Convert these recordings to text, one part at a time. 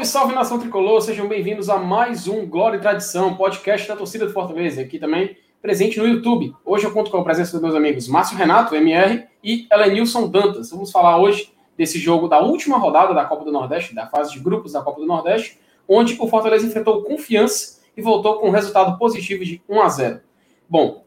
Salve, salve nação tricolor, sejam bem-vindos a mais um Glória e Tradição, podcast da torcida do Fortaleza, aqui também presente no YouTube. Hoje eu conto com a presença dos meus amigos Márcio Renato, MR, e Elenilson Dantas. Vamos falar hoje desse jogo da última rodada da Copa do Nordeste, da fase de grupos da Copa do Nordeste, onde o Fortaleza enfrentou confiança e voltou com um resultado positivo de 1 a 0. Bom,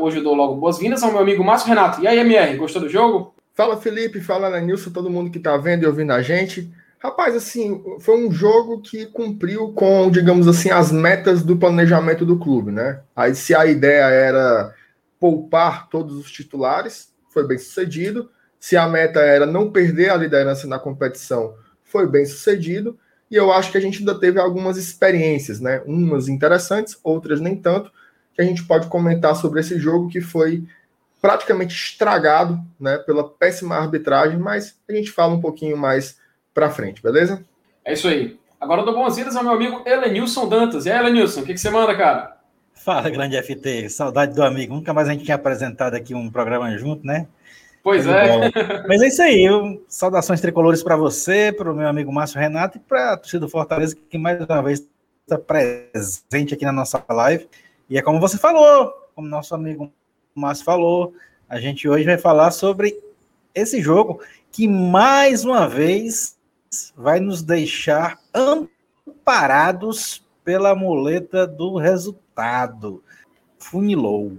hoje eu dou logo boas-vindas ao meu amigo Márcio Renato. E aí, MR, gostou do jogo? Fala Felipe, fala Elenilson, todo mundo que está vendo e ouvindo a gente. Rapaz, assim, foi um jogo que cumpriu com, digamos assim, as metas do planejamento do clube, né? Aí, se a ideia era poupar todos os titulares, foi bem sucedido. Se a meta era não perder a liderança na competição, foi bem sucedido. E eu acho que a gente ainda teve algumas experiências, né? Umas interessantes, outras nem tanto, que a gente pode comentar sobre esse jogo que foi praticamente estragado, né, pela péssima arbitragem, mas a gente fala um pouquinho mais para frente, beleza? É isso aí. Agora eu dou boas-vindas ao meu amigo Elenilson Dantas. E aí, Elenilson, o que, que você manda, cara? Fala, grande FT. Saudade do amigo. Nunca mais a gente tinha apresentado aqui um programa junto, né? Pois é. Mas é isso aí. Eu, saudações tricolores para você, para o meu amigo Márcio Renato e para a torcida do Fortaleza, que mais uma vez está presente aqui na nossa live. E é como você falou, como nosso amigo Márcio falou, a gente hoje vai falar sobre esse jogo que mais uma vez vai nos deixar amparados pela muleta do resultado. Funilou.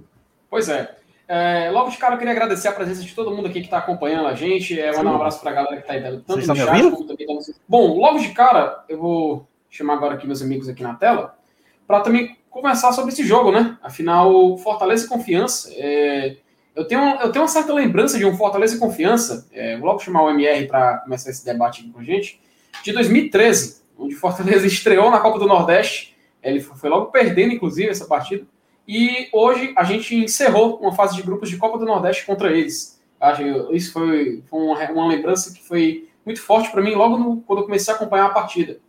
Pois é. é. Logo de cara, eu queria agradecer a presença de todo mundo aqui que está acompanhando a gente. É, mandar um abraço para a galera que está aí tanto Vocês no chat como também tá no... Bom, logo de cara, eu vou chamar agora aqui meus amigos aqui na tela para também conversar sobre esse jogo, né? Afinal, Fortaleza e Confiança. É... Eu tenho, eu tenho uma certa lembrança de um Fortaleza e Confiança, é, vou logo chamar o MR para começar esse debate aqui com a gente, de 2013, onde Fortaleza estreou na Copa do Nordeste, ele foi logo perdendo, inclusive, essa partida, e hoje a gente encerrou uma fase de grupos de Copa do Nordeste contra eles. Acho isso foi, foi uma, uma, lembrança que foi muito forte para mim logo no, quando eu comecei a acompanhar a partida.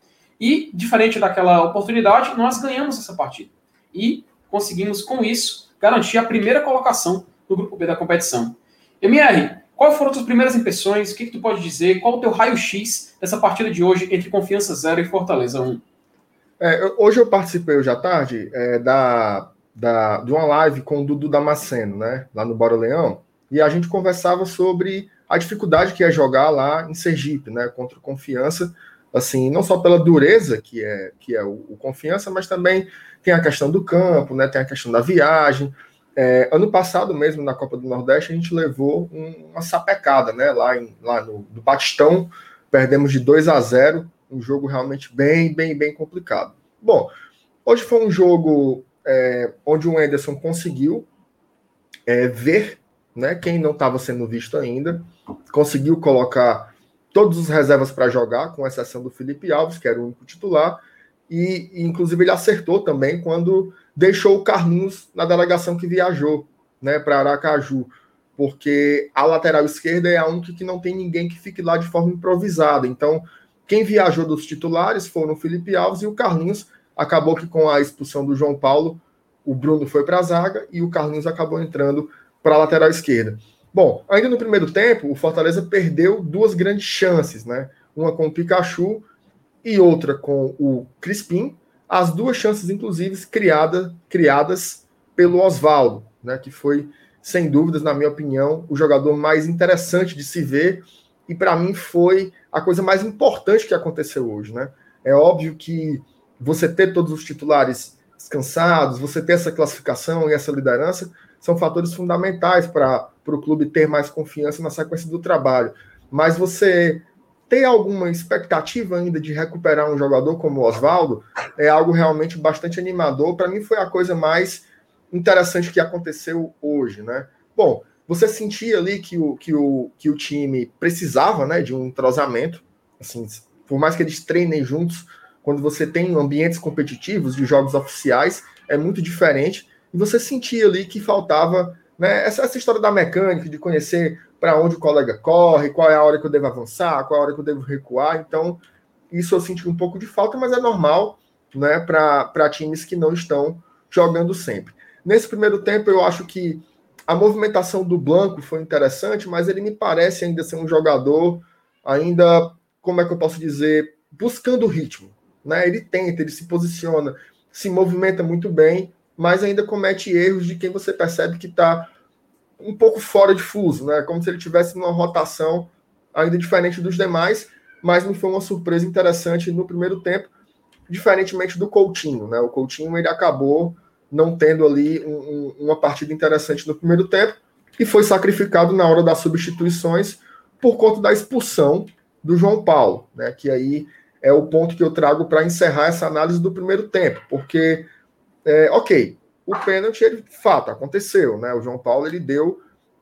E, diferente daquela oportunidade, nós ganhamos essa partida. E conseguimos, com isso, garantir a primeira colocação do grupo B da competição. MR, quais foram as tuas primeiras impressões? O que, que tu pode dizer? Qual o teu raio-x dessa partida de hoje entre Confiança 0 e Fortaleza 1? É, hoje eu participei hoje à tarde é, da, da, de uma live com o Dudu Damasceno, né? Lá no Bora Leão. E a gente conversava sobre a dificuldade que é jogar lá em Sergipe, né? Contra Confiança. Assim, não só pela dureza que é, que é o, o Confiança, mas também tem a questão do campo, né? Tem a questão da viagem. É, ano passado mesmo, na Copa do Nordeste, a gente levou um, uma sapecada, né? Lá, em, lá no, no Batistão, perdemos de 2 a 0 um jogo realmente bem, bem, bem complicado. Bom, hoje foi um jogo é, onde o Anderson conseguiu é, ver né, quem não estava sendo visto ainda, conseguiu colocar todos os reservas para jogar, com exceção do Felipe Alves, que era o único titular, e, e inclusive ele acertou também quando deixou o Carlinhos na delegação que viajou né, para Aracaju, porque a lateral esquerda é a única que não tem ninguém que fique lá de forma improvisada. Então, quem viajou dos titulares foram o Felipe Alves e o Carlinhos. Acabou que com a expulsão do João Paulo, o Bruno foi para a zaga e o Carlinhos acabou entrando para a lateral esquerda. Bom, ainda no primeiro tempo, o Fortaleza perdeu duas grandes chances, né? Uma com o Pikachu e outra com o Crispim, as duas chances, inclusive, criada, criadas pelo Oswaldo, né, que foi, sem dúvidas, na minha opinião, o jogador mais interessante de se ver, e para mim foi a coisa mais importante que aconteceu hoje. Né? É óbvio que você ter todos os titulares descansados, você ter essa classificação e essa liderança, são fatores fundamentais para o clube ter mais confiança na sequência do trabalho. Mas você tem alguma expectativa ainda de recuperar um jogador como o Oswaldo é algo realmente bastante animador. Para mim, foi a coisa mais interessante que aconteceu hoje, né? Bom, você sentia ali que o, que o, que o time precisava né, de um entrosamento, assim, por mais que eles treinem juntos, quando você tem ambientes competitivos de jogos oficiais, é muito diferente, e você sentia ali que faltava né, essa, essa história da mecânica, de conhecer para onde o colega corre, qual é a hora que eu devo avançar, qual é a hora que eu devo recuar. Então, isso eu senti um pouco de falta, mas é normal né, para times que não estão jogando sempre. Nesse primeiro tempo, eu acho que a movimentação do Blanco foi interessante, mas ele me parece ainda ser um jogador ainda, como é que eu posso dizer, buscando o ritmo. Né? Ele tenta, ele se posiciona, se movimenta muito bem, mas ainda comete erros de quem você percebe que está um pouco fora de fuso, né? Como se ele tivesse numa rotação ainda diferente dos demais, mas me foi uma surpresa interessante no primeiro tempo, diferentemente do Coutinho, né? O Coutinho ele acabou não tendo ali um, um, uma partida interessante no primeiro tempo e foi sacrificado na hora das substituições por conta da expulsão do João Paulo, né? Que aí é o ponto que eu trago para encerrar essa análise do primeiro tempo, porque, é, ok, o pênalti, ele, de fato, aconteceu, né? O João Paulo, ele deu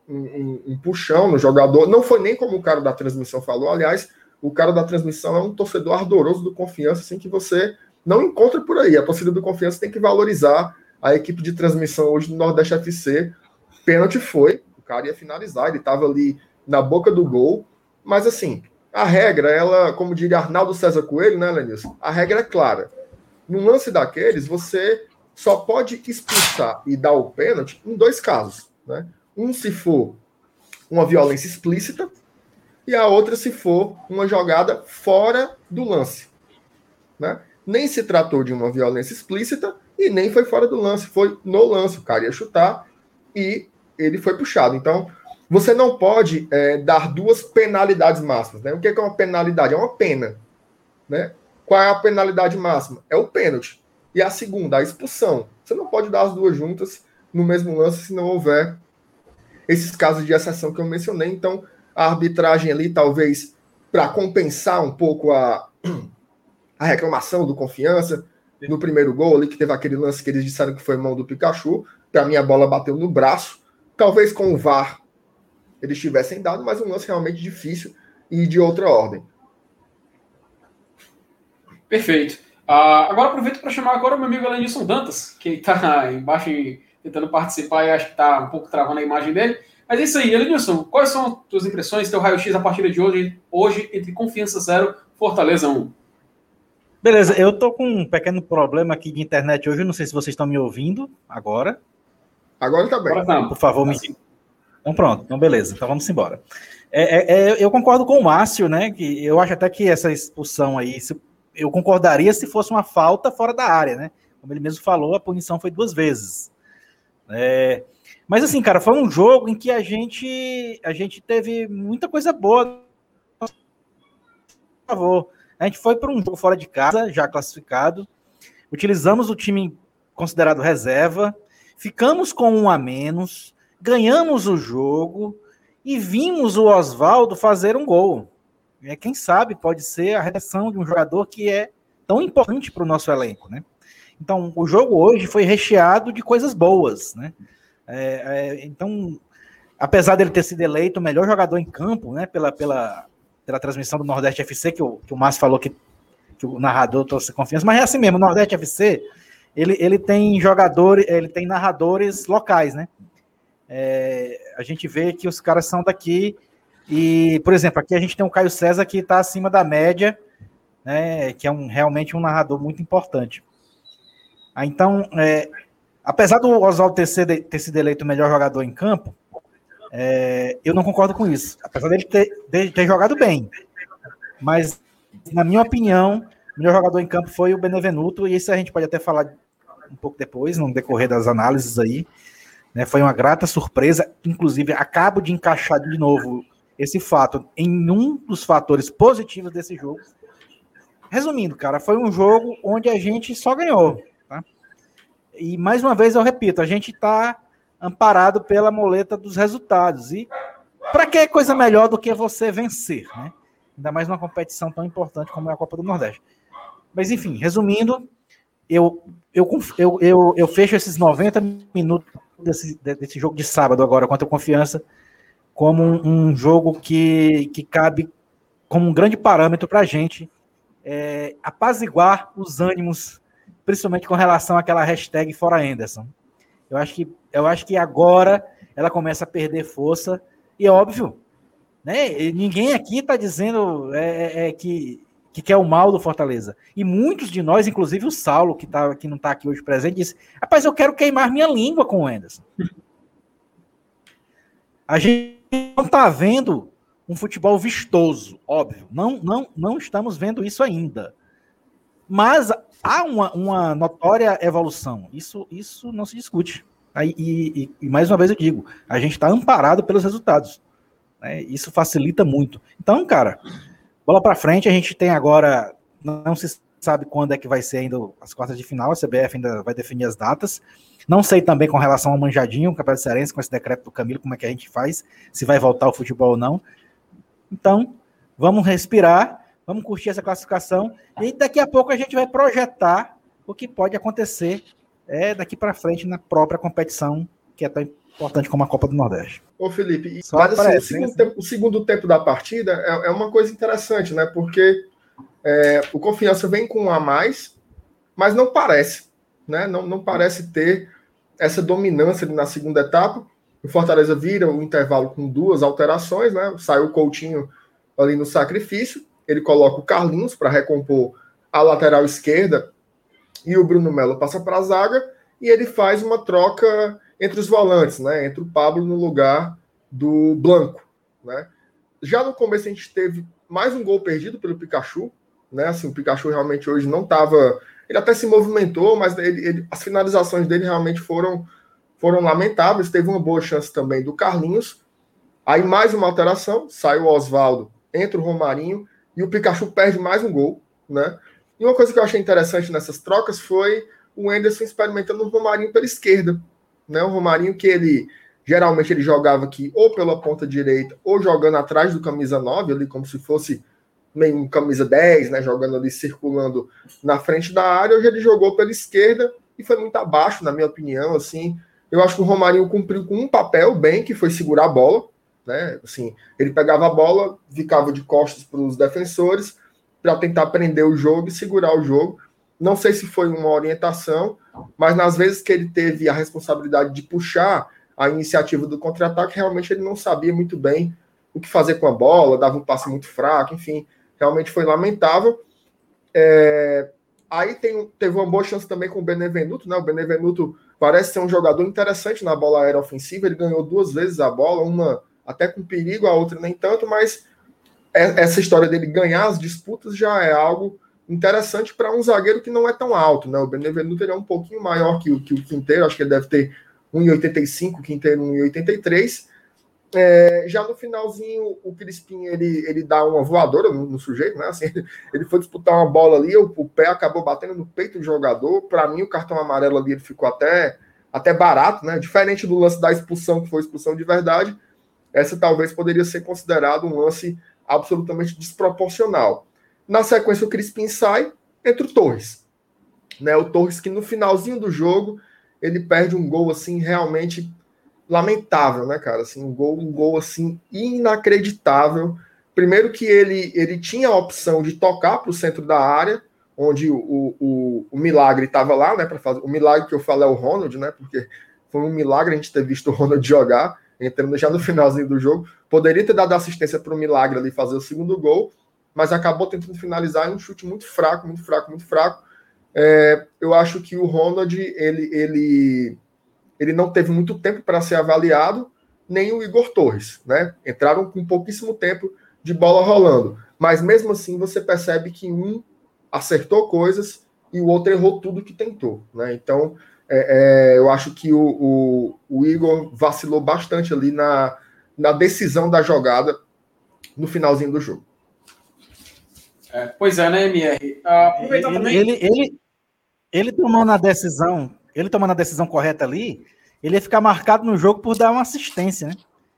um, um, um, puxão no jogador, não foi nem como o cara da transmissão falou, aliás, o cara da transmissão é um torcedor ardoroso do Confiança, assim, que você não encontra por aí. A torcida do Confiança tem que valorizar a equipe de transmissão hoje do Nordeste FC. Pênalti foi, o cara ia finalizar, ele estava ali na boca do gol, mas assim, a regra, ela, como diria Arnaldo César Coelho, né, Lenilson? A regra é clara. No lance daqueles, você só pode expulsar e dar o pênalti em dois casos. Né? Um se for uma violência explícita e a outra se for uma jogada fora do lance. Né? Nem se tratou de uma violência explícita e nem foi fora do lance, foi no lance. O cara ia chutar e ele foi puxado. Então, você não pode é, dar duas penalidades máximas. Né? O que é uma penalidade? É uma pena. Né? Qual é a penalidade máxima? É o pênalti. E a segunda, a expulsão. Você não pode dar as duas juntas no mesmo lance se não houver esses casos de exceção que eu mencionei. Então, a arbitragem ali, talvez, para compensar um pouco a, a reclamação do confiança no primeiro gol ali, que teve aquele lance que eles disseram que foi mão do Pikachu. Para mim, a bola bateu no braço. Talvez com o VAR eles tivessem dado, mas um lance realmente difícil e de outra ordem. Perfeito. Uh, agora aproveito para chamar agora o meu amigo Elenilson Dantas, que está embaixo tentando participar e acho que está um pouco travando a imagem dele. Mas é isso aí, Elenilson, quais são as tuas impressões, teu raio-x a partir de hoje, hoje entre Confiança Zero Fortaleza 1? Beleza, eu tô com um pequeno problema aqui de internet hoje, não sei se vocês estão me ouvindo agora. Agora tá bem. Agora tá. Por favor, me então pronto, então beleza, então vamos embora. É, é, é, eu concordo com o Márcio, né? Que eu acho até que essa expulsão aí, se, eu concordaria se fosse uma falta fora da área, né? Como ele mesmo falou, a punição foi duas vezes. É, mas assim, cara, foi um jogo em que a gente a gente teve muita coisa boa. Por favor, a gente foi para um jogo fora de casa, já classificado. Utilizamos o time considerado reserva, ficamos com um a menos ganhamos o jogo e vimos o Oswaldo fazer um gol. É, quem sabe pode ser a reação de um jogador que é tão importante para o nosso elenco, né? Então, o jogo hoje foi recheado de coisas boas, né? É, é, então, apesar dele ter sido eleito o melhor jogador em campo, né? Pela, pela, pela transmissão do Nordeste FC, que o, que o Márcio falou que, que o narrador trouxe confiança, mas é assim mesmo, o Nordeste FC, ele, ele tem jogadores, ele tem narradores locais, né? é, a gente vê que os caras são daqui. E, por exemplo, aqui a gente tem o Caio César que está acima da média, né, que é um, realmente um narrador muito importante. Ah, então, é, apesar do Oswaldo ter, sido, ter sido eleito o melhor jogador em campo, é, eu não concordo com isso. Apesar dele ter, ter jogado bem. Mas, na minha opinião, o melhor jogador em campo foi o Benevenuto, e isso a gente pode até falar um pouco depois, no decorrer das análises aí. Né? Foi uma grata surpresa. Inclusive, acabo de encaixar de novo esse fato em um dos fatores positivos desse jogo. Resumindo, cara, foi um jogo onde a gente só ganhou. Tá? E mais uma vez eu repito, a gente está amparado pela moleta dos resultados. E para que coisa melhor do que você vencer, né? Ainda mais numa competição tão importante como é a Copa do Nordeste. Mas enfim, resumindo, eu, eu, eu, eu, eu fecho esses 90 minutos desse, desse jogo de sábado agora contra a Confiança como um, um jogo que, que cabe como um grande parâmetro para a gente é, apaziguar os ânimos, principalmente com relação àquela hashtag fora Anderson. Eu acho que, eu acho que agora ela começa a perder força, e é óbvio, né? Ninguém aqui está dizendo é, é, é, que, que quer o mal do Fortaleza. E muitos de nós, inclusive o Saulo, que, tá, que não está aqui hoje presente, disse: Rapaz, eu quero queimar minha língua com o Anderson. A gente não está vendo um futebol vistoso, óbvio. Não, não, não estamos vendo isso ainda. Mas há uma, uma notória evolução. Isso, isso não se discute. E, e, e, mais uma vez eu digo, a gente está amparado pelos resultados. Né? Isso facilita muito. Então, cara, bola para frente. A gente tem agora, não se sabe quando é que vai ser ainda as quartas de final. A CBF ainda vai definir as datas. Não sei também com relação ao Manjadinho, o Campeonato Cearense, com esse decreto do Camilo, como é que a gente faz, se vai voltar o futebol ou não. Então, vamos respirar, vamos curtir essa classificação e daqui a pouco a gente vai projetar o que pode acontecer é, daqui para frente na própria competição, que é tão importante como a Copa do Nordeste. Ô, Felipe, mas, assim, o, segundo tempo, o, segundo tempo, da partida é, é uma coisa interessante, né? Porque é, o Confiança vem com um a mais, mas não parece, né? Não, não parece ter essa dominância na segunda etapa. O Fortaleza vira o intervalo com duas alterações, né? Saiu o Coutinho ali no sacrifício, ele coloca o Carlinhos para recompor a lateral esquerda e o Bruno Melo passa para a zaga e ele faz uma troca entre os volantes, né? Entre o Pablo no lugar do Blanco, né? Já no começo a gente teve mais um gol perdido pelo Pikachu, né? Assim, o Pikachu realmente hoje não estava, ele até se movimentou, mas ele, ele, as finalizações dele realmente foram foram lamentáveis. Teve uma boa chance também do Carlinhos. Aí mais uma alteração, sai o Oswaldo, entra o Romarinho e o Pikachu perde mais um gol, né? E uma coisa que eu achei interessante nessas trocas foi o Anderson experimentando o Romarinho pela esquerda, né? O Romarinho que ele geralmente ele jogava aqui ou pela ponta direita ou jogando atrás do camisa 9, ali como se fosse meio camisa 10, né, jogando ali circulando na frente da área, hoje ele jogou pela esquerda e foi muito abaixo, na minha opinião, assim, eu acho que o Romarinho cumpriu com um papel bem, que foi segurar a bola, né? Assim, ele pegava a bola, ficava de costas para os defensores para tentar prender o jogo e segurar o jogo. Não sei se foi uma orientação, mas nas vezes que ele teve a responsabilidade de puxar a iniciativa do contra-ataque, realmente ele não sabia muito bem o que fazer com a bola, dava um passe muito fraco, enfim, realmente foi lamentável. É... Aí tem, teve uma boa chance também com o Benevenuto, né? O Benevenuto parece ser um jogador interessante na bola aérea ofensiva. Ele ganhou duas vezes a bola, uma até com perigo, a outra nem tanto, mas é, essa história dele ganhar as disputas já é algo interessante para um zagueiro que não é tão alto, né? O Benevenuto ele é um pouquinho maior que o, que o Quinteiro, acho que ele deve ter 1,85, o Quinteiro 1,83. É, já no finalzinho, o Crispim ele, ele dá uma voadora no, no sujeito, né? Assim, ele, foi disputar uma bola ali, o, o pé acabou batendo no peito do jogador. Para mim, o cartão amarelo ali ele ficou até, até barato, né? Diferente do lance da expulsão, que foi expulsão de verdade, essa talvez poderia ser considerado um lance absolutamente desproporcional. Na sequência, o Crispim sai, entre o Torres. Né? O Torres que no finalzinho do jogo ele perde um gol assim realmente lamentável, né, cara? Assim, um gol, um gol assim inacreditável. Primeiro que ele, ele tinha a opção de tocar para o centro da área, onde o, o, o milagre estava lá, né? Para fazer o milagre que eu falo é o Ronald, né? Porque foi um milagre a gente ter visto o Ronald jogar, entrando já no finalzinho do jogo. Poderia ter dado assistência para o milagre ali fazer o segundo gol, mas acabou tentando finalizar em um chute muito fraco, muito fraco, muito fraco. É, eu acho que o Ronald ele, ele ele não teve muito tempo para ser avaliado, nem o Igor Torres, né? Entraram com pouquíssimo tempo de bola rolando. Mas mesmo assim você percebe que um acertou coisas e o outro errou tudo que tentou, né? Então é, é, eu acho que o, o, o, Igor vacilou bastante ali na, na decisão da jogada no finalzinho do jogo. É, pois é, né, MR? Uh, ele, também... ele, ele, ele tomou na decisão ele tomando a decisão correta ali, ele ia ficar marcado no jogo por dar uma assistência, né?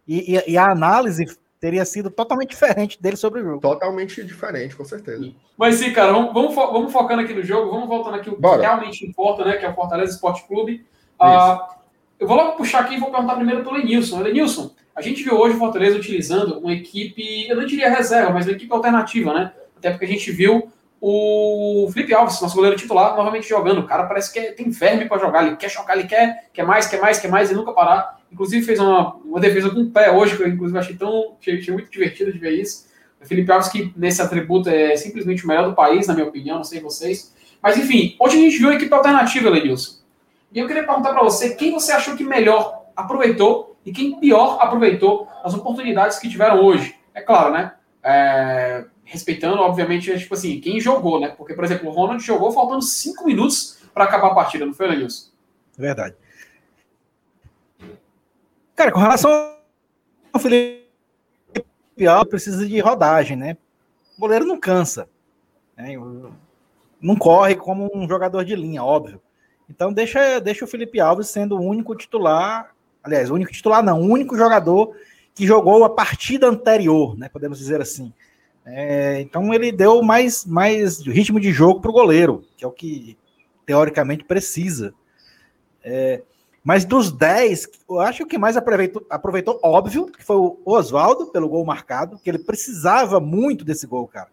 E, e, e, a análise teria sido totalmente diferente dele sobre o jogo. Totalmente diferente, com certeza. Mas sim, cara, vamos, vamos, fo vamos focando aqui no jogo, vamos voltando aqui o que realmente importa, né? Que é o Fortaleza Esporte Clube. Uh, eu vou logo puxar aqui e vou perguntar primeiro pelo Lenilson. Lenilson, a gente viu hoje o Fortaleza utilizando uma equipe, eu não diria reserva, mas uma equipe alternativa, né? Até porque a gente viu o Felipe Alves, nosso goleiro titular, novamente jogando. O cara parece que é, tem verme para jogar, ele quer jogar, ele quer, quer mais, quer mais, quer mais e nunca parar. Inclusive fez uma, uma defesa com o pé hoje, que eu inclusive achei tão achei, achei muito divertido de ver isso. O Felipe Alves, que nesse atributo é simplesmente o melhor do país, na minha opinião, não sei vocês. Mas enfim, hoje a gente viu a equipe alternativa, Lenilson. E eu queria perguntar para você quem você achou que melhor aproveitou e quem pior aproveitou as oportunidades que tiveram hoje. É claro, né? É, respeitando, obviamente, é, tipo assim, quem jogou, né? Porque, por exemplo, o Ronald jogou faltando cinco minutos para acabar a partida, não foi, Lenilson? Verdade. Cara, com relação ao Felipe Alves, precisa de rodagem, né? O goleiro não cansa. Né? Não corre como um jogador de linha, óbvio. Então deixa, deixa o Felipe Alves sendo o único titular, aliás, o único titular não, o único jogador que jogou a partida anterior, né? Podemos dizer assim. É, então ele deu mais, mais ritmo de jogo para o goleiro, que é o que teoricamente precisa. É, mas dos 10, eu acho que mais aproveitou, aproveitou, óbvio, que foi o Oswaldo pelo gol marcado, que ele precisava muito desse gol, cara.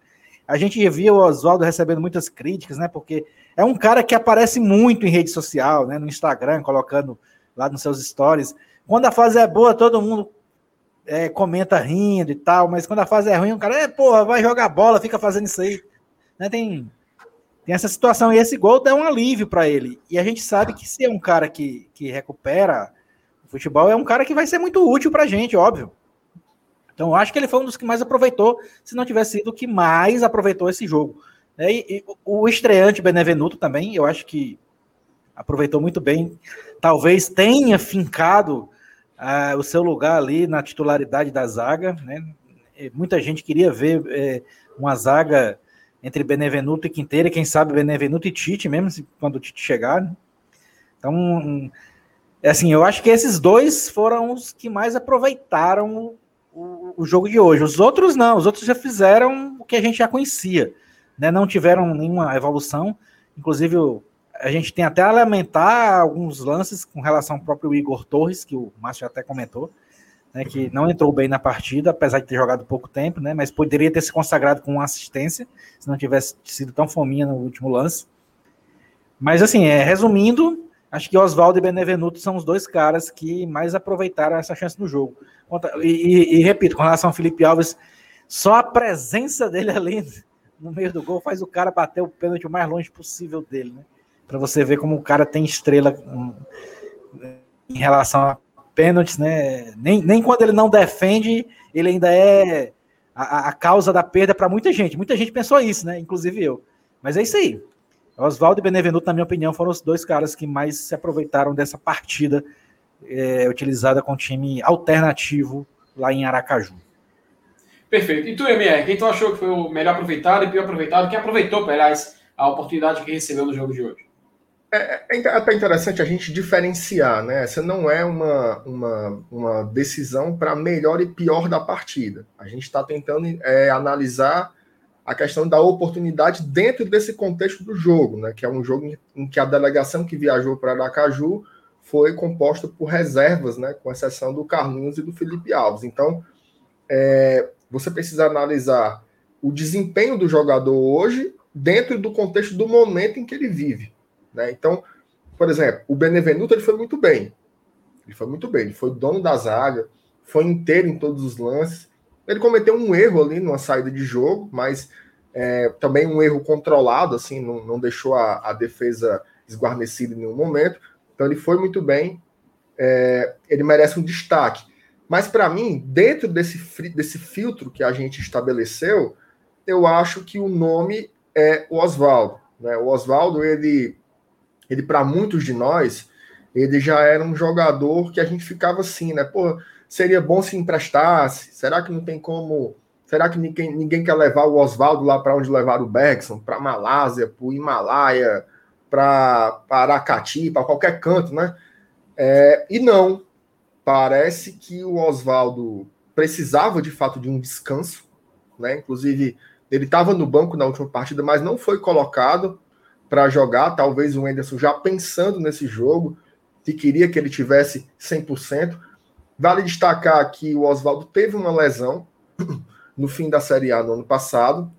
A gente via o Oswaldo recebendo muitas críticas, né? Porque é um cara que aparece muito em rede social, né? No Instagram, colocando lá nos seus stories. Quando a fase é boa, todo mundo é, comenta rindo e tal, mas quando a fase é ruim, o cara, é, porra, vai jogar bola, fica fazendo isso aí. Né? Tem, tem essa situação, e esse gol dá um alívio para ele. E a gente sabe que se é um cara que, que recupera o futebol, é um cara que vai ser muito útil para a gente, óbvio. Então, eu acho que ele foi um dos que mais aproveitou, se não tivesse sido o que mais aproveitou esse jogo. É, e, e, o estreante Benevenuto também, eu acho que aproveitou muito bem. Talvez tenha fincado uh, o seu lugar ali na titularidade da zaga. Né? Muita gente queria ver é, uma zaga entre Benevenuto e Quinteira, quem sabe Benevenuto e Tite, mesmo quando o Tite chegar. Né? Então, é assim, eu acho que esses dois foram os que mais aproveitaram o, o, jogo de hoje. Os outros não, os outros já fizeram o que a gente já conhecia, né? Não tiveram nenhuma evolução. Inclusive, a gente tem até a lamentar alguns lances com relação ao próprio Igor Torres, que o Márcio até comentou, né, que não entrou bem na partida, apesar de ter jogado pouco tempo, né, mas poderia ter se consagrado com uma assistência, se não tivesse sido tão fominha no último lance. Mas, assim, é, resumindo, acho que Oswaldo e Benevenuto são os dois caras que mais aproveitaram essa chance no jogo. E, e, e, repito, com relação ao Felipe Alves, só a presença dele ali no meio do gol faz o cara bater o pênalti o mais longe possível dele, né? Para você ver como o cara tem estrela em relação a pênaltis, né? Nem, nem quando ele não defende, ele ainda é a, a causa da perda para muita gente. Muita gente pensou isso, né? Inclusive eu. Mas é isso aí. Oswaldo e Benevenuto, na minha opinião, foram os dois caras que mais se aproveitaram dessa partida é, utilizada com time alternativo lá em Aracaju. Perfeito. E tu, MR, quem tu achou que foi o melhor aproveitado e pior aproveitado? Quem aproveitou, aliás, a oportunidade que recebeu no jogo de hoje? É, é, é, até interessante a gente diferenciar, né? Essa não é uma, uma, uma decisão para melhor e pior da partida. A gente está tentando é, analisar a questão da oportunidade dentro desse contexto do jogo, né? Que é um jogo em que a delegação que viajou para Aracaju foi composta por reservas, né? Com exceção do Carlinhos e do Felipe Alves. Então, é, você precisa analisar o desempenho do jogador hoje dentro do contexto do momento em que ele vive. Né? Então, por exemplo, o Benevenuto ele foi muito bem. Ele foi muito bem. Ele foi dono da zaga, foi inteiro em todos os lances. Ele cometeu um erro ali numa saída de jogo, mas é, também um erro controlado, assim, não, não deixou a, a, defesa esguarnecida em nenhum momento. Então ele foi muito bem. É, ele merece um destaque. Mas para mim, dentro desse, desse filtro que a gente estabeleceu, eu acho que o nome é o Oswaldo. Né? O Oswaldo, ele ele para muitos de nós, ele já era um jogador que a gente ficava assim, né? Pô, seria bom se emprestasse. Será que não tem como? Será que ninguém, ninguém quer levar o Oswaldo lá para onde levar o Bergson? Para Malásia, para o Himalaia, para Aracati, para qualquer canto, né? É, e não. Parece que o Oswaldo precisava de fato de um descanso, né? Inclusive, ele estava no banco na última partida, mas não foi colocado para jogar. Talvez o Enderson já pensando nesse jogo, que queria que ele tivesse 100%. Vale destacar que o Oswaldo teve uma lesão no fim da Série A no ano passado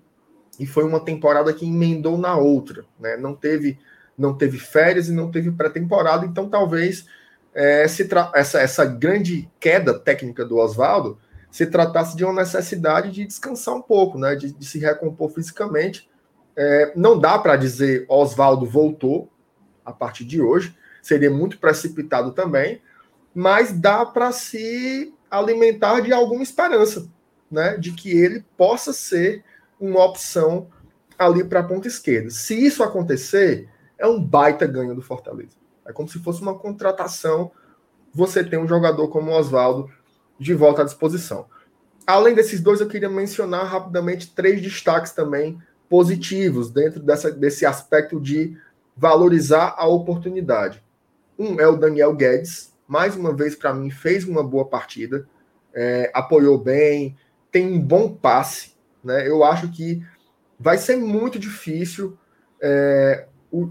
e foi uma temporada que emendou na outra, né? Não teve não teve férias e não teve pré-temporada, então talvez é, essa, essa grande queda técnica do Oswaldo se tratasse de uma necessidade de descansar um pouco, né? De, de se recompor fisicamente é, não dá para dizer Oswaldo voltou a partir de hoje, seria muito precipitado também, mas dá para se alimentar de alguma esperança. né, de que ele possa ser uma opção ali para a ponta esquerda. Se isso acontecer, é um baita ganho do Fortaleza. É como se fosse uma contratação. Você tem um jogador como o Oswaldo de volta à disposição. Além desses dois, eu queria mencionar rapidamente três destaques também positivos dentro dessa, desse aspecto de valorizar a oportunidade. Um é o Daniel Guedes, mais uma vez para mim fez uma boa partida, é, apoiou bem, tem um bom passe, né? Eu acho que vai ser muito difícil é,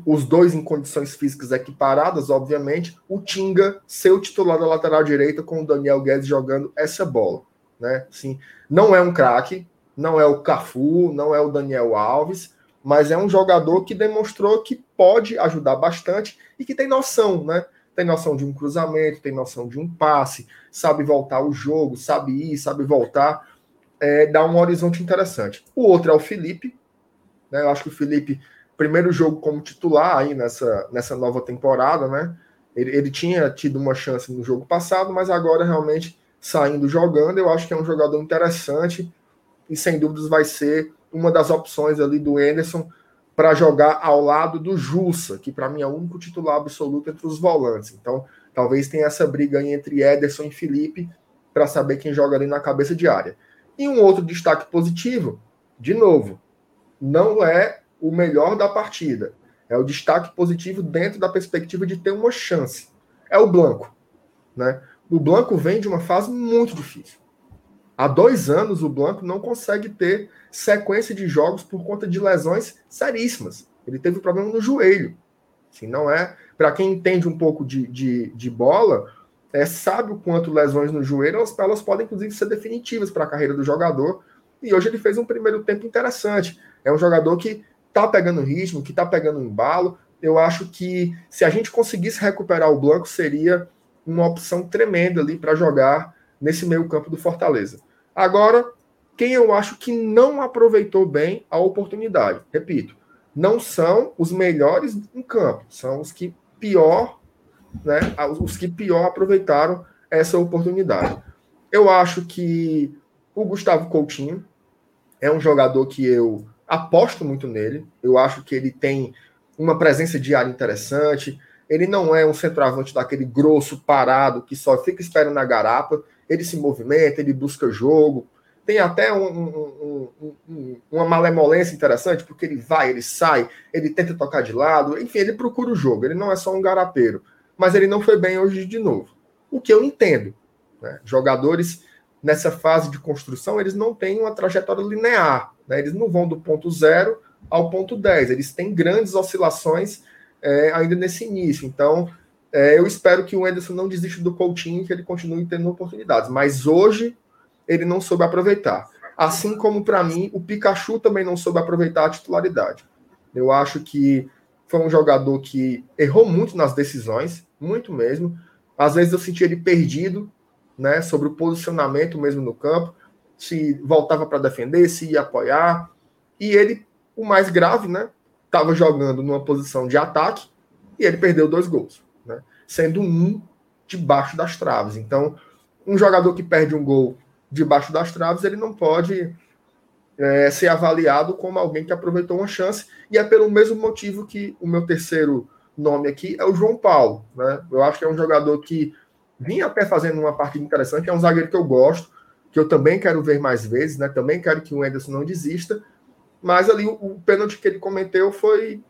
os dois em condições físicas equiparadas, obviamente, o Tinga ser o titular da lateral direita com o Daniel Guedes jogando essa bola, né? Assim, não é um craque, não é o Cafu, não é o Daniel Alves, mas é um jogador que demonstrou que pode ajudar bastante e que tem noção, né? Tem noção de um cruzamento, tem noção de um passe, sabe voltar o jogo, sabe ir, sabe voltar, é, dá um horizonte interessante. O outro é o Felipe, né? Eu acho que o Felipe, primeiro jogo como titular aí nessa, nessa nova temporada, né? Ele, ele tinha tido uma chance no jogo passado, mas agora realmente saindo jogando, eu acho que é um jogador interessante e sem dúvidas vai ser uma das opções ali do Anderson para jogar ao lado do Jussa, que para mim é o único titular absoluto entre os volantes. Então, talvez tenha essa briga aí entre Ederson e Felipe para saber quem joga ali na cabeça de área. E um outro destaque positivo, de novo, não é o melhor da partida. É o destaque positivo dentro da perspectiva de ter uma chance. É o Blanco. Né? O Blanco vem de uma fase muito difícil. Há dois anos o Blanco não consegue ter sequência de jogos por conta de lesões seríssimas. Ele teve problema no joelho. Assim, não é. Para quem entende um pouco de, de, de, bola, é, sabe o quanto lesões no joelho elas, elas podem, inclusive, ser definitivas para a carreira do jogador. E hoje ele fez um primeiro tempo interessante. É um jogador que está pegando ritmo, que está pegando embalo. Eu acho que se a gente conseguisse recuperar o Blanco, seria uma opção tremenda ali para jogar nesse meio campo do Fortaleza. Agora, quem eu acho que não aproveitou bem a oportunidade, repito, não são os melhores em campo, são os que pior, né, os que pior aproveitaram essa oportunidade. Eu acho que o Gustavo Coutinho é um jogador que eu aposto muito nele. Eu acho que ele tem uma presença de área interessante. Ele não é um centroavante daquele grosso parado que só fica esperando na garapa ele se movimenta, ele busca jogo. Tem até um, um, um, uma malemolência interessante, porque ele vai, ele sai, ele tenta tocar de lado, enfim, ele procura o jogo. Ele não é só um garapeiro. Mas ele não foi bem hoje de novo. O que eu entendo. Né? Jogadores nessa fase de construção, eles não têm uma trajetória linear. Né? Eles não vão do ponto zero ao ponto 10. Eles têm grandes oscilações é, ainda nesse início. Então, é, eu espero que o Anderson não desista do Coutinho e que ele continue tendo oportunidades. Mas hoje ele não soube aproveitar. Assim como, para mim, o Pikachu também não soube aproveitar a titularidade. Eu acho que foi um jogador que errou muito nas decisões, muito mesmo. Às vezes eu senti ele perdido, né, sobre o posicionamento mesmo no campo, se voltava para defender, se ia apoiar. E ele, o mais grave, né, estava jogando numa posição de ataque e ele perdeu dois gols sendo um debaixo das traves. Então, um jogador que perde um gol debaixo das traves, ele não pode é, ser avaliado como alguém que aproveitou uma chance, e é pelo mesmo motivo que o meu terceiro nome aqui é o João Paulo. Né? Eu acho que é um jogador que vinha até fazendo uma partida interessante, é um zagueiro que eu gosto, que eu também quero ver mais vezes, né? também quero que o Anderson não desista, mas ali o, o pênalti que ele cometeu foi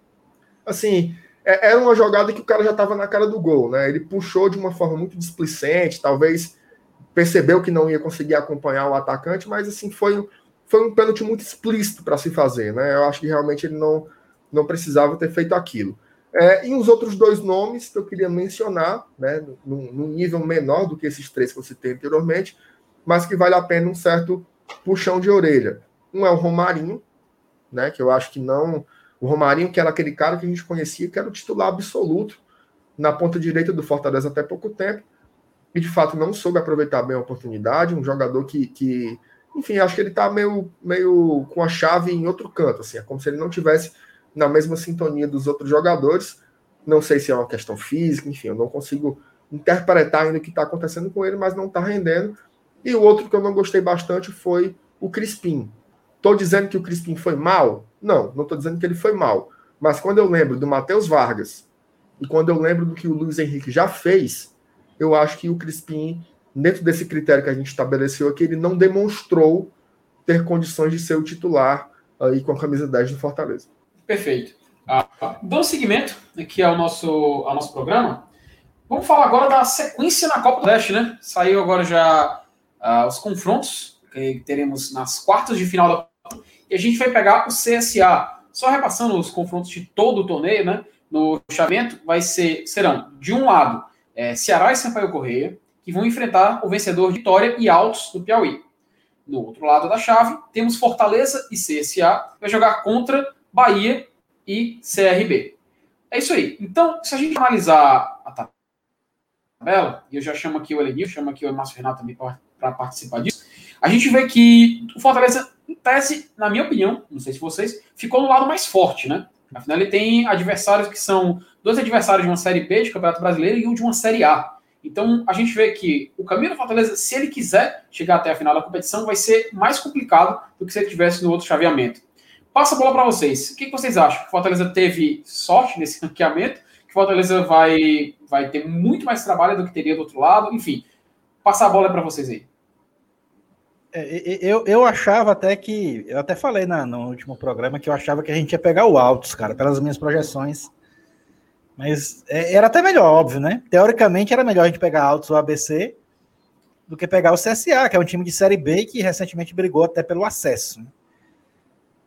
assim, era uma jogada que o cara já estava na cara do gol, né? Ele puxou de uma forma muito displicente, talvez percebeu que não ia conseguir acompanhar o atacante, mas assim foi, foi um pênalti muito explícito para se fazer, né? Eu acho que realmente ele não, não precisava ter feito aquilo. É, e os outros dois nomes que eu queria mencionar, né, num, num nível menor do que esses três que eu citei anteriormente, mas que vale a pena um certo puxão de orelha. Um é o Romarinho, né, que eu acho que não o Romarinho, que era aquele cara que a gente conhecia, que era o titular absoluto na ponta direita do Fortaleza até pouco tempo, e de fato não soube aproveitar bem a oportunidade. Um jogador que, que enfim, acho que ele está meio, meio com a chave em outro canto, assim, é como se ele não tivesse na mesma sintonia dos outros jogadores. Não sei se é uma questão física, enfim, eu não consigo interpretar ainda o que está acontecendo com ele, mas não está rendendo. E o outro que eu não gostei bastante foi o Crispim. Estou dizendo que o Crispim foi mal? Não, não estou dizendo que ele foi mal. Mas quando eu lembro do Matheus Vargas e quando eu lembro do que o Luiz Henrique já fez, eu acho que o Crispim, dentro desse critério que a gente estabeleceu aqui, ele não demonstrou ter condições de ser o titular aí com a camisa 10 do Fortaleza. Perfeito. Ah, dando seguimento aqui ao nosso, ao nosso programa, vamos falar agora da sequência na Copa do Leste, né? Saiu agora já ah, os confrontos que teremos nas quartas de final da e a gente vai pegar o CSA. Só repassando os confrontos de todo o torneio, né? No chaveamento vai ser serão de um lado é, Ceará e Sampaio Correia, que vão enfrentar o vencedor Vitória e Altos do Piauí. No outro lado da chave, temos Fortaleza e CSA, que vai jogar contra Bahia e CRB. É isso aí. Então, se a gente analisar a tabela, e eu já chamo aqui o Elenil, chamo aqui o Márcio Renato também para participar disso, a gente vê que o Fortaleza, tese, na minha opinião, não sei se vocês, ficou no lado mais forte, né? Afinal, ele tem adversários que são dois adversários de uma Série B de Campeonato Brasileiro e um de uma Série A. Então, a gente vê que o caminho do Fortaleza, se ele quiser chegar até a final da competição, vai ser mais complicado do que se ele tivesse no outro chaveamento. Passa a bola para vocês. O que vocês acham? Que o Fortaleza teve sorte nesse ranqueamento? Que o Fortaleza vai, vai ter muito mais trabalho do que teria do outro lado? Enfim, passar a bola para vocês aí. É, eu, eu achava até que. Eu até falei na, no último programa que eu achava que a gente ia pegar o Altos, cara, pelas minhas projeções. Mas é, era até melhor, óbvio, né? Teoricamente era melhor a gente pegar Altos ou ABC do que pegar o CSA, que é um time de Série B que recentemente brigou até pelo acesso. Né?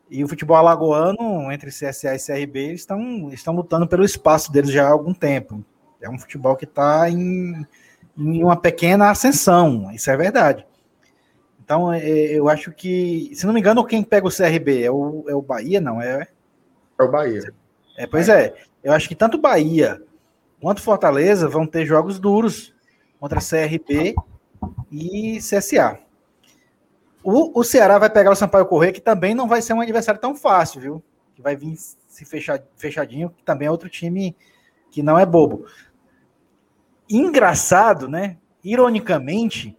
E o futebol alagoano, entre CSA e CRB, estão, estão lutando pelo espaço deles já há algum tempo. É um futebol que está em, em uma pequena ascensão, isso é verdade. Então, é, eu acho que, se não me engano, quem pega o CRB é o, é o Bahia, não é? É o Bahia. É, pois é. Eu acho que tanto Bahia quanto Fortaleza vão ter jogos duros contra CRB e CSA. O, o Ceará vai pegar o Sampaio Correia, que também não vai ser um adversário tão fácil, viu? Que vai vir se fechar, fechadinho, que também é outro time que não é bobo. Engraçado, né? Ironicamente,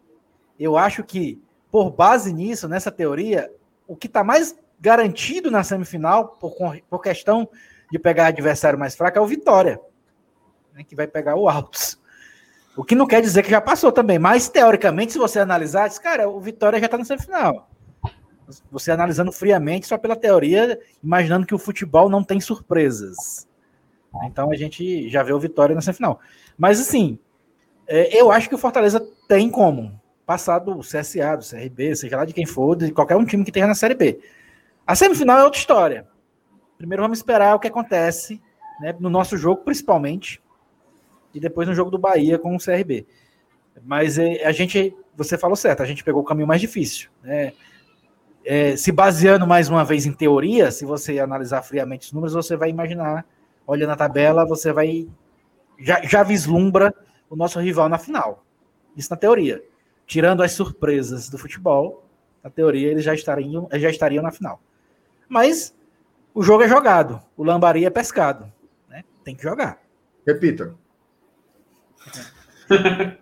eu acho que por base nisso, nessa teoria, o que está mais garantido na semifinal, por, por questão de pegar adversário mais fraco, é o Vitória, né, que vai pegar o Altos. O que não quer dizer que já passou também, mas teoricamente, se você analisar, diz, cara, o Vitória já está na semifinal. Você analisando friamente, só pela teoria, imaginando que o futebol não tem surpresas. Então a gente já vê o Vitória na semifinal. Mas assim, é, eu acho que o Fortaleza tem como passar do CSA, do CRB, seja lá de quem for, de qualquer um time que esteja na Série B. A semifinal é outra história. Primeiro vamos esperar o que acontece né, no nosso jogo, principalmente, e depois no jogo do Bahia com o CRB. Mas é, a gente, você falou certo, a gente pegou o caminho mais difícil. Né? É, se baseando mais uma vez em teoria, se você analisar friamente os números, você vai imaginar, olhando a tabela, você vai já, já vislumbra o nosso rival na final. Isso na teoria tirando as surpresas do futebol, na teoria eles já estariam, já estariam na final. Mas o jogo é jogado, o lambari é pescado. Né? Tem que jogar. Repita.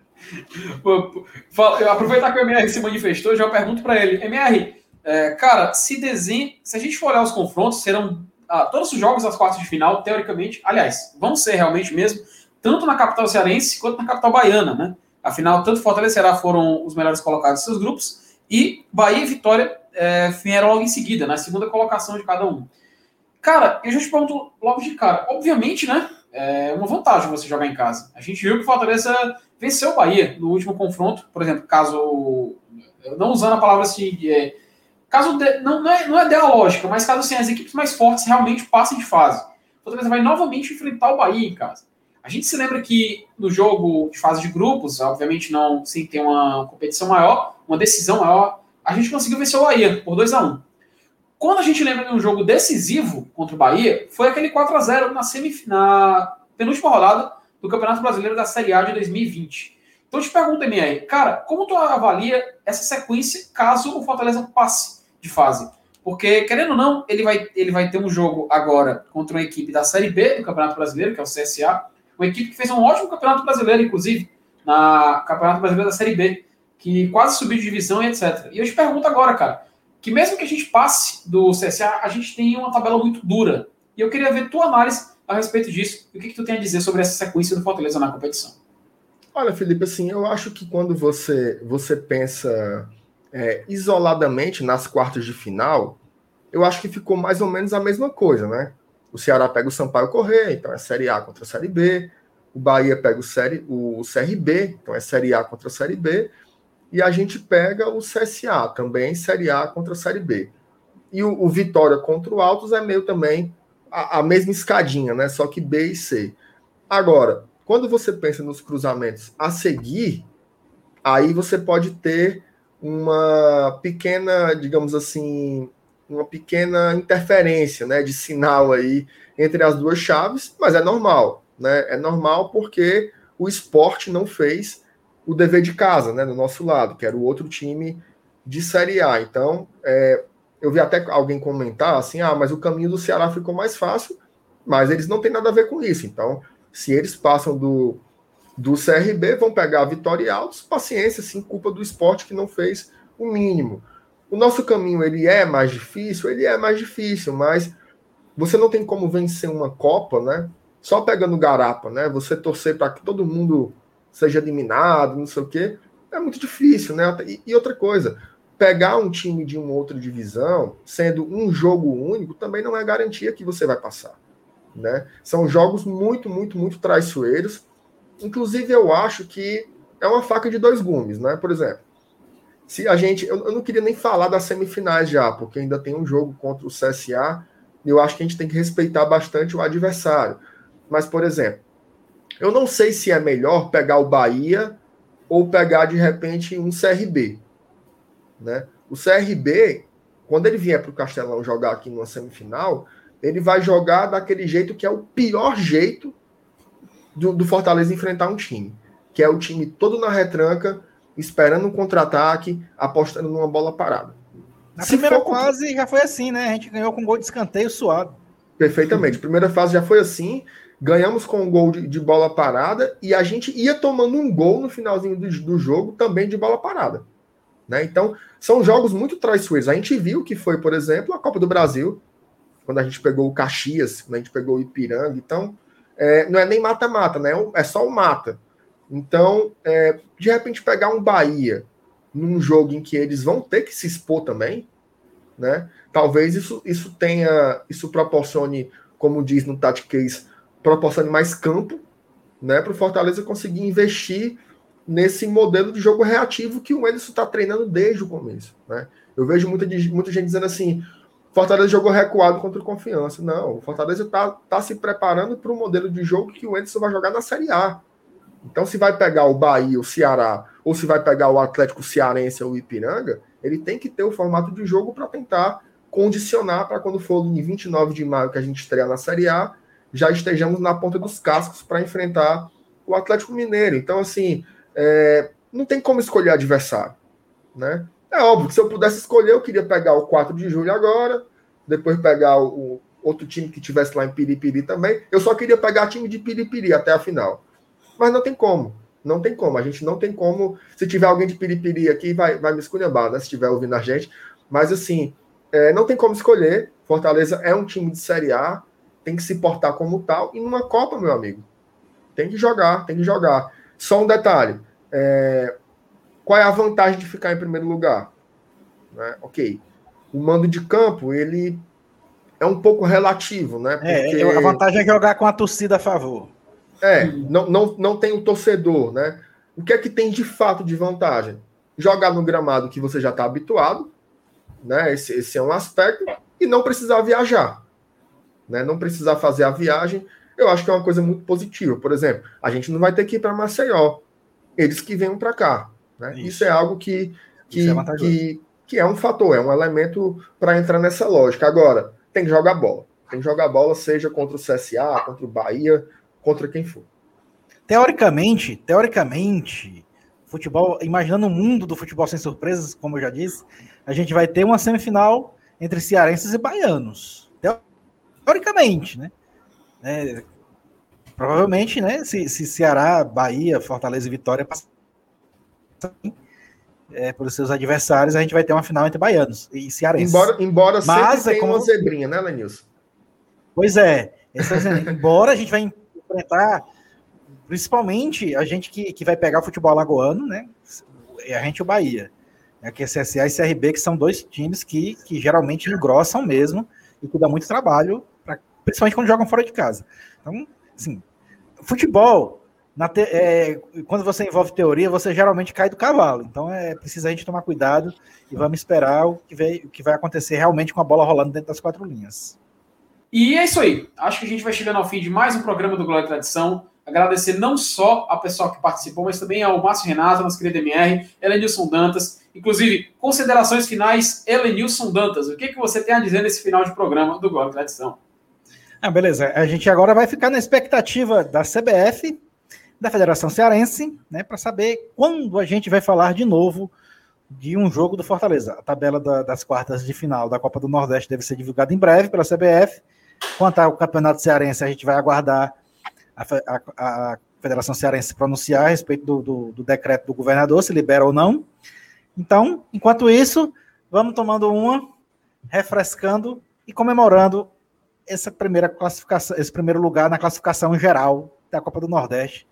Aproveitar que o MR se manifestou, já pergunto para ele. MR, é, cara, se desenha, se a gente for olhar os confrontos, serão ah, todos os jogos das quartas de final, teoricamente, aliás, vão ser realmente mesmo, tanto na capital cearense quanto na capital baiana, né? Afinal, tanto Fortaleza e Ceará foram os melhores colocados em seus grupos, e Bahia e Vitória é, vieram logo em seguida, na segunda colocação de cada um. Cara, eu já te pergunto logo de cara. Obviamente, né? É uma vantagem você jogar em casa. A gente viu que o Fortaleza venceu o Bahia no último confronto, por exemplo, caso. Não usando a palavra assim. É, caso de, não, não, é, não é dialógica, mas caso assim, as equipes mais fortes realmente passem de fase. O Fortaleza vai novamente enfrentar o Bahia em casa. A gente se lembra que no jogo de fase de grupos, obviamente não sem ter uma competição maior, uma decisão maior, a gente conseguiu vencer o Bahia por 2 a 1 Quando a gente lembra de um jogo decisivo contra o Bahia, foi aquele 4 a 0 na, penúltima rodada do Campeonato Brasileiro da Série A de 2020. Então eu te pergunto, MR, cara, como tu avalia essa sequência caso o Fortaleza passe de fase? Porque, querendo ou não, ele vai, ele vai ter um jogo agora contra uma equipe da Série B do Campeonato Brasileiro, que é o CSA, uma equipe que fez um ótimo campeonato brasileiro, inclusive, na Campeonato Brasileiro da Série B, que quase subiu de divisão e etc. E eu te pergunto agora, cara, que mesmo que a gente passe do CSA, a gente tem uma tabela muito dura. E eu queria ver tua análise a respeito disso. E o que, que tu tem a dizer sobre essa sequência do Fortaleza na competição? Olha, Felipe, assim, eu acho que quando você, você pensa é, isoladamente nas quartas de final, eu acho que ficou mais ou menos a mesma coisa, né? O Ceará pega o Sampaio Correr, então é Série A contra a Série B. O Bahia pega o, série, o CRB, então é Série A contra a Série B. E a gente pega o CSA, também Série A contra a Série B. E o, o Vitória contra o Altos é meio também a, a mesma escadinha, né? Só que B e C. Agora, quando você pensa nos cruzamentos a seguir, aí você pode ter uma pequena, digamos assim, uma pequena interferência, né, de sinal aí entre as duas chaves, mas é normal, né? É normal porque o esporte não fez o dever de casa, né, do nosso lado, que era o outro time de Série A. Então, é, eu vi até alguém comentar assim, ah, mas o caminho do Ceará ficou mais fácil, mas eles não têm nada a ver com isso. Então, se eles passam do, do CRB, vão pegar a Vitória e Altos, paciência, sim, culpa do esporte que não fez o mínimo. O nosso caminho, ele é mais difícil? Ele é mais difícil, mas você não tem como vencer uma Copa, né? Só pegando garapa, né? Você torcer para que todo mundo seja eliminado, não sei o quê, é muito difícil, né? E, e outra coisa, pegar um time de uma outra divisão, sendo um jogo único, também não é garantia que você vai passar. Né? São jogos muito, muito, muito traiçoeiros. Inclusive, eu acho que é uma faca de dois gumes, né? Por exemplo, se a gente. Eu, eu não queria nem falar das semifinais já, porque ainda tem um jogo contra o CSA, e eu acho que a gente tem que respeitar bastante o adversário. Mas, por exemplo, eu não sei se é melhor pegar o Bahia ou pegar de repente um CRB. Né? O CRB, quando ele vier para o Castelão jogar aqui numa semifinal, ele vai jogar daquele jeito que é o pior jeito do, do Fortaleza enfrentar um time, que é o time todo na retranca, esperando um contra-ataque, apostando numa bola parada. Na Se primeira for... fase já foi assim, né? A gente ganhou com gol de escanteio suado. Perfeitamente. Primeira fase já foi assim. Ganhamos com um gol de, de, bola parada e a gente ia tomando um gol no finalzinho do, do jogo também de bola parada. Né? Então, são jogos muito traiçoeiros. A gente viu que foi, por exemplo, a Copa do Brasil, quando a gente pegou o Caxias, quando a gente pegou o Ipiranga. Então, é, não é nem mata-mata, né? É só o mata. Então, é, de repente, pegar um Bahia num jogo em que eles vão ter que se expor também, né? Talvez isso, isso tenha, isso proporcione, como diz no Tactics, proporcione mais campo, né? Para o Fortaleza conseguir investir nesse modelo de jogo reativo que o Edson está treinando desde o começo, né? Eu vejo muita, muita gente dizendo assim, Fortaleza jogou recuado contra o Confiança. Não, o Fortaleza está tá se preparando para o modelo de jogo que o Edson vai jogar na Série A. Então, se vai pegar o Bahia, o Ceará, ou se vai pegar o Atlético Cearense ou o Ipiranga, ele tem que ter o formato de jogo para tentar condicionar para quando for em 29 de maio que a gente estreia na Série A, já estejamos na ponta dos cascos para enfrentar o Atlético Mineiro. Então, assim, é, não tem como escolher adversário, né? É óbvio que se eu pudesse escolher, eu queria pegar o 4 de julho agora, depois pegar o, o outro time que tivesse lá em Piripiri também. Eu só queria pegar time de Piripiri até a final. Mas não tem como. Não tem como. A gente não tem como. Se tiver alguém de Piripiri aqui, vai, vai me esculhambar, né? Se estiver ouvindo a gente. Mas assim, é, não tem como escolher. Fortaleza é um time de Série A, tem que se portar como tal. E numa Copa, meu amigo, tem que jogar, tem que jogar. Só um detalhe. É, qual é a vantagem de ficar em primeiro lugar? Né? Ok. O mando de campo, ele é um pouco relativo, né? É, Porque... É, a vantagem é jogar com a torcida a favor. É, não, não, não tem o torcedor, né? O que é que tem de fato de vantagem? Jogar no gramado que você já está habituado, né? Esse, esse é um aspecto, e não precisar viajar. Né? Não precisar fazer a viagem, eu acho que é uma coisa muito positiva. Por exemplo, a gente não vai ter que ir para Maceió. Eles que venham para cá. Né? Isso. Isso. é algo que, que, é que, que é um fator, é um elemento para entrar nessa lógica. Agora, tem que jogar bola. Tem que jogar bola, seja contra o CSA, contra o Bahia, contra quem for. Teoricamente, teoricamente, futebol, imaginando o mundo do futebol sem surpresas, como eu já disse, a gente vai ter uma semifinal entre cearenses e baianos. Teoricamente, né? É, provavelmente, né? Se, se Ceará, Bahia, Fortaleza e Vitória é, pelos seus adversários, a gente vai ter uma final entre baianos e cearenses. Embora, embora Mas, sempre é tenha uma zebrinha, né, Lenilson? Pois é. embora a gente vai enfrentar, principalmente a gente que, que vai pegar futebol alagoano, né? A gente o Bahia. É que CSA e CRB, que são dois times que, que geralmente engrossam mesmo e que dá muito trabalho, pra, principalmente quando jogam fora de casa. Então, assim, futebol te, é, quando você envolve teoria, você geralmente cai do cavalo. Então é preciso a gente tomar cuidado e vamos esperar o que, vai, o que vai acontecer realmente com a bola rolando dentro das quatro linhas. E é isso aí. Acho que a gente vai chegando ao fim de mais um programa do Glória e Tradição. Agradecer não só a pessoal que participou, mas também ao Márcio Renato, nosso querido MR, Elenilson Dantas. Inclusive, considerações finais, Elenilson Dantas. O que, que você tem a dizer nesse final de programa do Glória e Tradição? Ah, beleza. A gente agora vai ficar na expectativa da CBF da Federação Cearense, né, para saber quando a gente vai falar de novo de um jogo do Fortaleza. A tabela da, das quartas de final da Copa do Nordeste deve ser divulgada em breve pela CBF. Quanto ao Campeonato Cearense, a gente vai aguardar a, a, a Federação Cearense pronunciar a respeito do, do, do, decreto do governador, se libera ou não. Então, enquanto isso, vamos tomando uma, refrescando e comemorando essa primeira classificação, esse primeiro lugar na classificação geral da Copa do Nordeste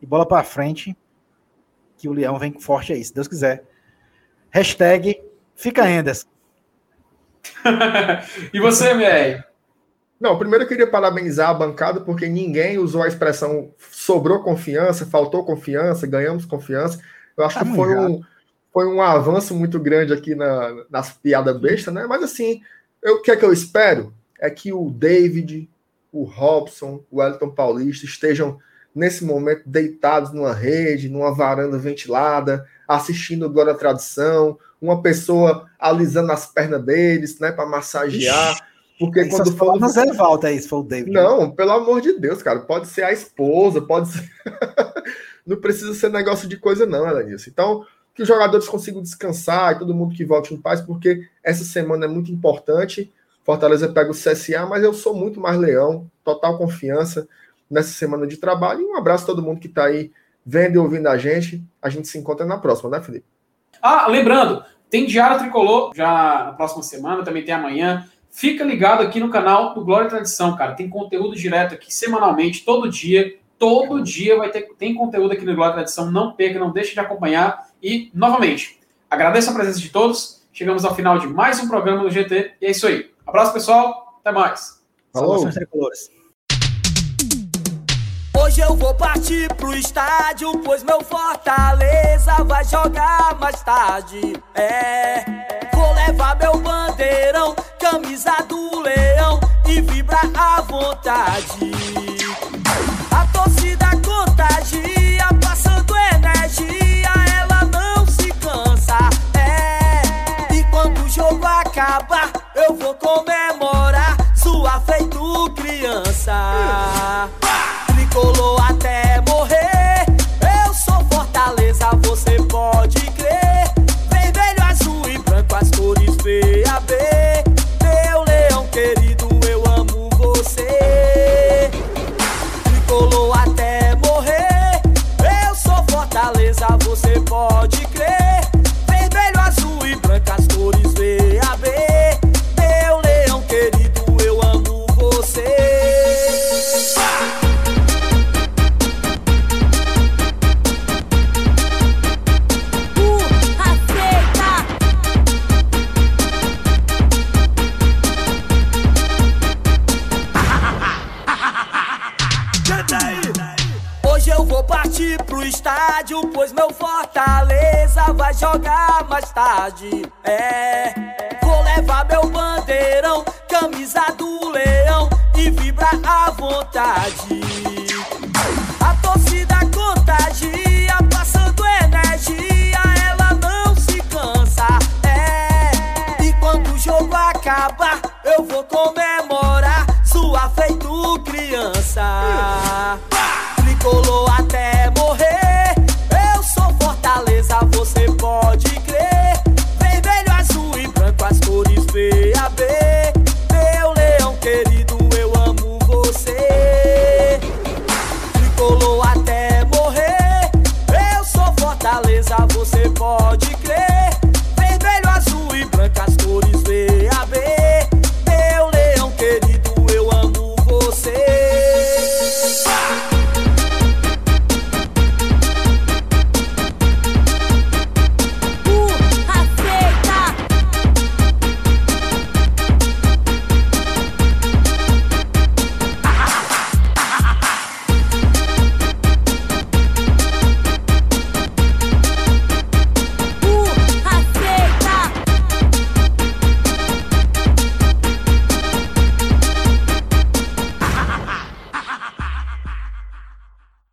e bola para frente, que o Leão vem forte aí, se Deus quiser. Hashtag fica Anderson. e você, MR? Não, primeiro eu queria parabenizar a bancada, porque ninguém usou a expressão sobrou confiança, faltou confiança, ganhamos confiança. Eu acho tá que foi um, foi um avanço muito grande aqui na, nas piadas bestas, né? Mas assim, eu, o que é que eu espero? É que o David, o Robson, o Elton Paulista estejam nesse momento deitados numa rede, numa varanda ventilada, assistindo Glória Tradição, uma pessoa alisando as pernas deles, né, para massagear. Porque Essas quando for. Não Zé Volta, isso foi o David. Não, pelo amor de Deus, cara. Pode ser a esposa, pode ser. não precisa ser negócio de coisa, não, Elenilson. Então, que os jogadores consigam descansar e todo mundo que volte em paz, porque essa semana é muito importante. Fortaleza pega o CSA, mas eu sou muito mais leão, total confiança nessa semana de trabalho. E um abraço a todo mundo que está aí vendo e ouvindo a gente. A gente se encontra na próxima, né, Felipe? Ah, lembrando, tem Diário Tricolor já na próxima semana, também tem amanhã. Fica ligado aqui no canal do Glória e Tradição, cara. Tem conteúdo direto aqui semanalmente, todo dia. Todo dia vai ter tem conteúdo aqui no Glória e Tradição. Não perca, não deixe de acompanhar. E, novamente, agradeço a presença de todos. Chegamos ao final de mais um programa do GT. E é isso aí. Abraço, pessoal. Até mais. Falou. Hoje eu vou partir pro estádio, pois meu Fortaleza vai jogar mais tarde. É, vou levar meu bandeirão, camisa do leão e vibrar à vontade.